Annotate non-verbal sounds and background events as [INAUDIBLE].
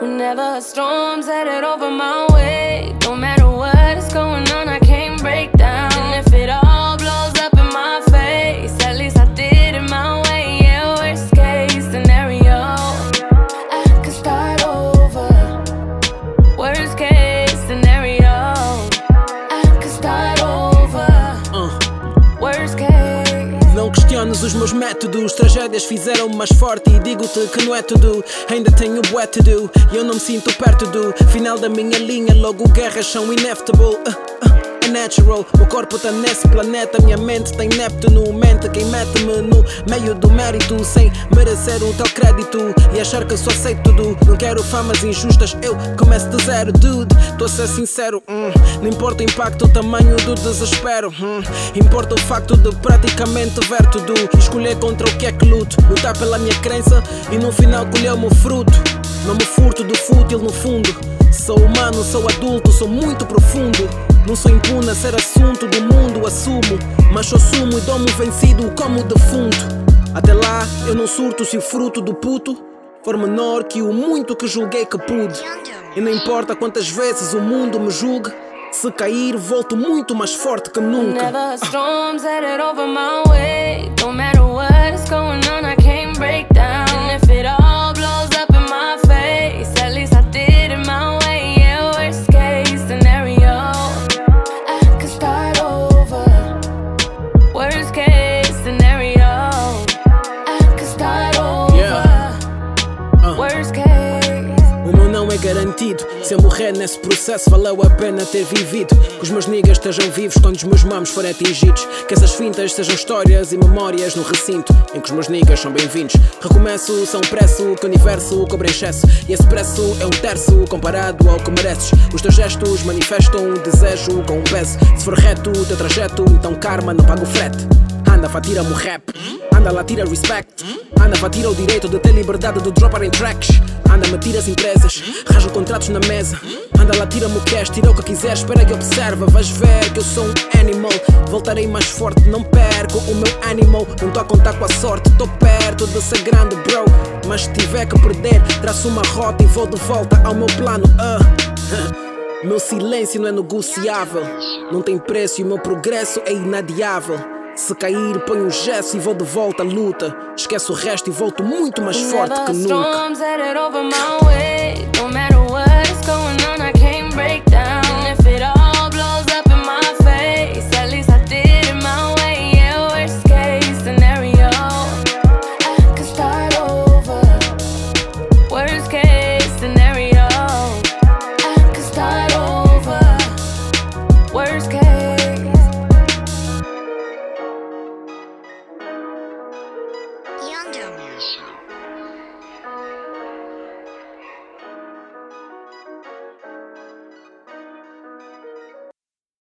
Whenever a storm's headed over my way, don't matter. Questiones os meus métodos, tragédias fizeram-me mais forte. E digo-te que não é tudo, ainda tenho bué to do. E eu não me sinto perto do final da minha linha. Logo, guerras são inevitable. Uh, uh, natural, meu corpo tá nesse planeta. Minha mente tem Neptuno. Mente quem mete-me no meio do mérito, sem merecer um tal crédito. E achar que só sei tudo. Não quero famas injustas, eu começo de zero, dude. Tô a ser sincero, hum. não importa o impacto, o tamanho do desespero. hum. Importa o facto de praticamente ver tudo. Escolher contra o que é que luto. Lutar pela minha crença e no final colher o fruto. Não me furto do fútil no fundo. Sou humano, sou adulto, sou muito profundo. Não sou impune a ser assunto do mundo, assumo. Mas sou sumo e dou-me vencido como defunto. Até lá, eu não surto se o fruto do puto for menor que o muito que julguei que pude. E não importa quantas vezes o mundo me julgue, se cair, volto muito mais forte que nunca. Garantido. Se eu morrer nesse processo, valeu a pena ter vivido. Que os meus niggas estejam vivos quando os meus mamos forem atingidos. Que essas fintas sejam histórias e memórias no recinto em que os meus niggas são bem-vindos. Recomeço, são preço que o universo cobra em excesso. E esse preço é um terço comparado ao que mereces. Os teus gestos manifestam um desejo com um peso. Se for reto o teu trajeto, então karma não paga o frete. Anda, fatira-me o rap. Anda lá, tira respect. Anda, vá, tira o direito de ter liberdade de dropar em tracks. Anda, me tira as empresas. Rajo contratos na mesa. Anda lá, tira-me o cash, tira o que quiser. Espera e observa. Vais ver que eu sou um animal. Voltarei mais forte, não perco o meu animal. Não tô a contar com a sorte, tô perto de ser grande, bro. Mas se tiver que perder, traço uma rota e vou de volta ao meu plano. Uh. [LAUGHS] Meu silêncio não é negociável. Não tem preço e o meu progresso é inadiável. Se cair, ponho um gesso e vou de volta à luta. Esqueço o resto e volto muito mais forte que nunca.